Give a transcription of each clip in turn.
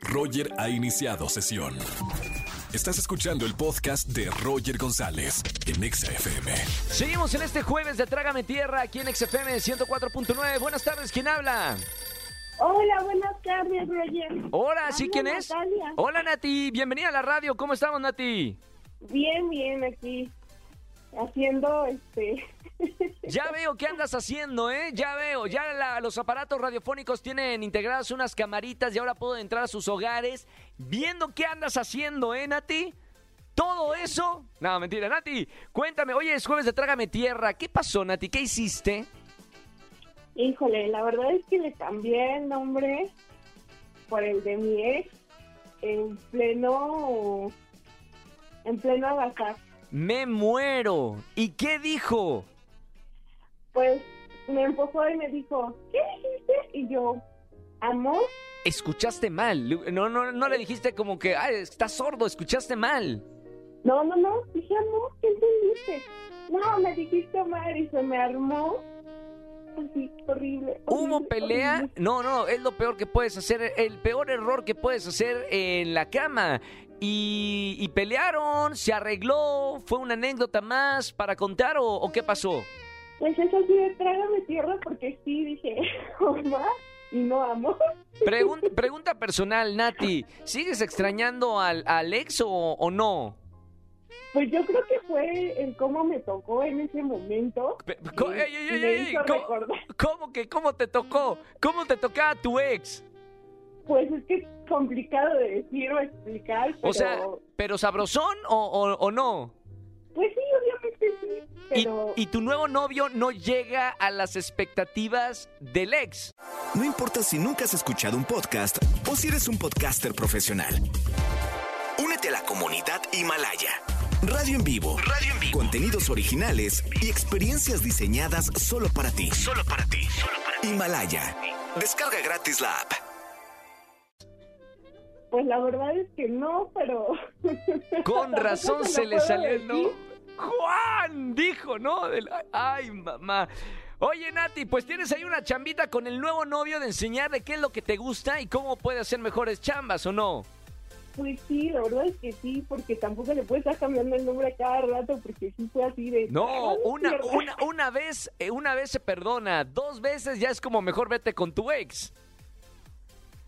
Roger ha iniciado sesión. Estás escuchando el podcast de Roger González en Exa FM. Seguimos en este jueves de Trágame Tierra aquí en XFM 104.9. Buenas tardes, ¿quién habla? Hola, buenas tardes, Roger. Hola, ¿sí quién es? Natalia. Hola Nati, bienvenida a la radio. ¿Cómo estamos Nati? Bien, bien, aquí haciendo este. Ya veo qué andas haciendo, ¿eh? Ya veo, ya la- los aparatos radiofónicos tienen integradas unas camaritas y ahora puedo entrar a sus hogares viendo qué andas haciendo, ¿eh, Nati? Todo eso. No, mentira, Nati. Cuéntame, oye, es jueves de Trágame Tierra. ¿Qué pasó, Nati? ¿Qué hiciste? Híjole, la verdad es que le cambié el nombre por el de mi ex en pleno. en pleno agasajo. Me muero. ¿Y qué dijo? Pues me empujó y me dijo, ¿qué dijiste? Y yo, ¿amor? Escuchaste mal. No, no, no le dijiste como que, ay, estás sordo, escuchaste mal. No, no, no, dije, amor, ¿qué entendiste? No, me dijiste mal y se me armó. Así, horrible. ¿Hubo pelea? horrible. No, no, es lo peor que puedes hacer, el peor error que puedes hacer en la cama. Y, y pelearon, se arregló, fue una anécdota más para contar o, o qué pasó? Pues eso sí trágame tierra porque sí dije, mamá, y no. Pregun- pregunta personal, Nati, ¿sigues extrañando al, al ex o, o no? Pues yo creo que fue el cómo me tocó en ese momento. Ey, ey, ey, ey, ¿cómo-. ¿Cómo que cómo te tocó? ¿Cómo te tocaba tu ex? Pues es que es complicado de decir o explicar, pero O sea, ¿pero sabrosón o, o- o no? pues sí, obviamente sí, Y, pero y tu nuevo novio no llega a las expectativas del ex. No importa si nunca has escuchado un podcast o si eres un podcaster profesional. Únete a la comunidad Himalaya. Radio en vivo. Radio en vivo. Contenidos originales y experiencias diseñadas solo para ti. Solo para ti. Himalaya. Descarga gratis la app. Pues la verdad es que no, pero Con razón se le salió el decir. no. Juan dijo, ¿no? Ay, mamá. Oye, Nati, pues tienes ahí una chambita con el nuevo novio de enseñarle qué es lo que te gusta y cómo puede hacer mejores chambas, ¿o no? Pues sí, la verdad es que sí, porque tampoco le puedes estar cambiando el nombre a cada rato, porque sí fue así de... No, "Trágame una, tierra". una, una vez, eh, una vez se perdona, dos veces ya es como mejor vete con tu ex.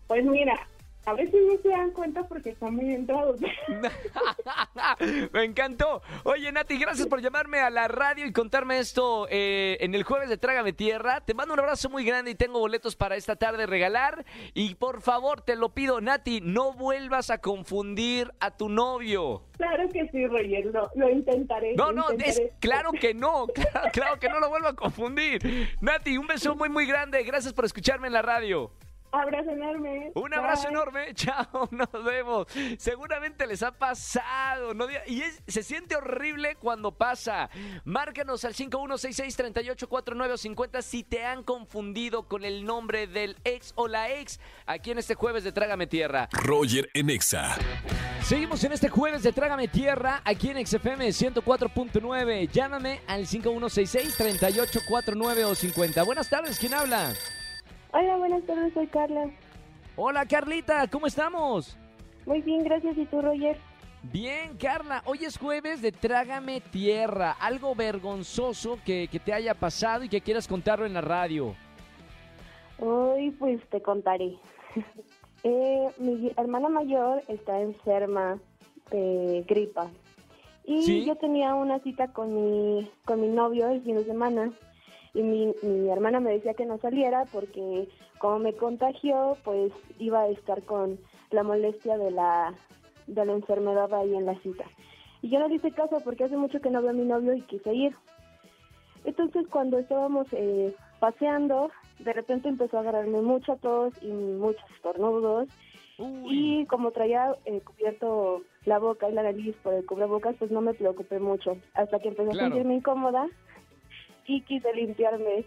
Pues mira, a veces no se dan cuenta porque están muy entrados. Me encantó. Oye, Nati, gracias por llamarme a la radio y contarme esto eh, en el jueves de Trágame Tierra. Te mando un abrazo muy grande y tengo boletos para esta tarde regalar. Y por favor, te lo pido, Nati, no vuelvas a confundir a tu novio. claro que sí, Roger, lo, lo intentaré. No, no, es claro que no. Claro, claro que no lo vuelvo a confundir. Nati, un beso muy, muy grande. Gracias por escucharme en la radio. Abrazo enorme. Un abrazo Bye. enorme, chao, nos vemos. Seguramente les ha pasado, ¿no? Y es- se siente horrible cuando pasa. Márcanos al 5166-3849-50 si te han confundido con el nombre del ex o la ex aquí en este jueves de Trágame Tierra. Roger en Exa. Seguimos en este jueves de Trágame Tierra aquí en XFM 104.9. Llámame al 5166-3849 o 50. Buenas tardes, ¿quién habla? Hola, buenas tardes, soy Carla. Hola, Carlita, ¿cómo estamos? Muy bien, gracias. ¿Y tú, Roger? Bien, Carla, hoy es jueves de Trágame Tierra, algo vergonzoso que, que te haya pasado y que quieras contarlo en la radio. Hoy pues te contaré. Eh, mi hermana mayor está enferma de gripa y ¿Sí? yo tenía una cita con mi con mi novio el fin de semana y mi, mi hermana me decía que no saliera porque como me contagió pues iba a estar con la molestia de la de la enfermedad ahí en la cita y yo no le hice caso porque hace mucho que no veo a mi novio y quise ir entonces cuando estábamos eh, paseando, de repente empezó a agarrarme mucha tos y muchos estornudos. Y como traía eh, cubierto la boca y la nariz por el cubrebocas, pues no me preocupé mucho. Hasta que empecé Claro. a sentirme incómoda y quise limpiarme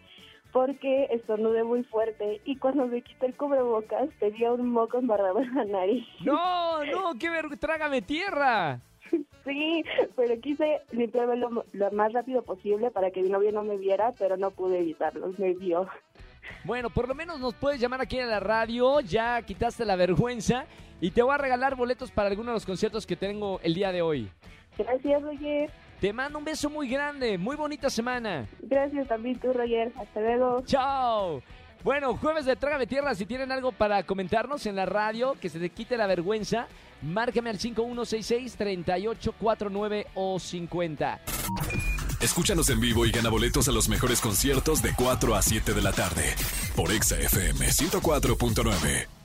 porque estornudé muy fuerte. Y cuando me quité el cubrebocas, tenía un moco embarrado en la nariz. No, no, qué ver, Trágame Tierra. Sí, pero quise limpiarme lo, lo más rápido posible para que mi novio no me viera, pero no pude evitarlo, me vio. Bueno, por lo menos nos puedes llamar aquí a la radio, ya quitaste la vergüenza y te voy a regalar boletos para algunos de los conciertos que tengo el día de hoy. Gracias, Roger. Te mando un beso muy grande, muy bonita semana. Gracias también tú, Roger. Hasta luego. Chao. Bueno, jueves de Trágame Tierra, si tienen algo para comentarnos en la radio, que se te quite la vergüenza, márcame al 5166-3849 o 50. Escúchanos en vivo y gana boletos a los mejores conciertos de 4 a 7 de la tarde por Exa FM 104.9.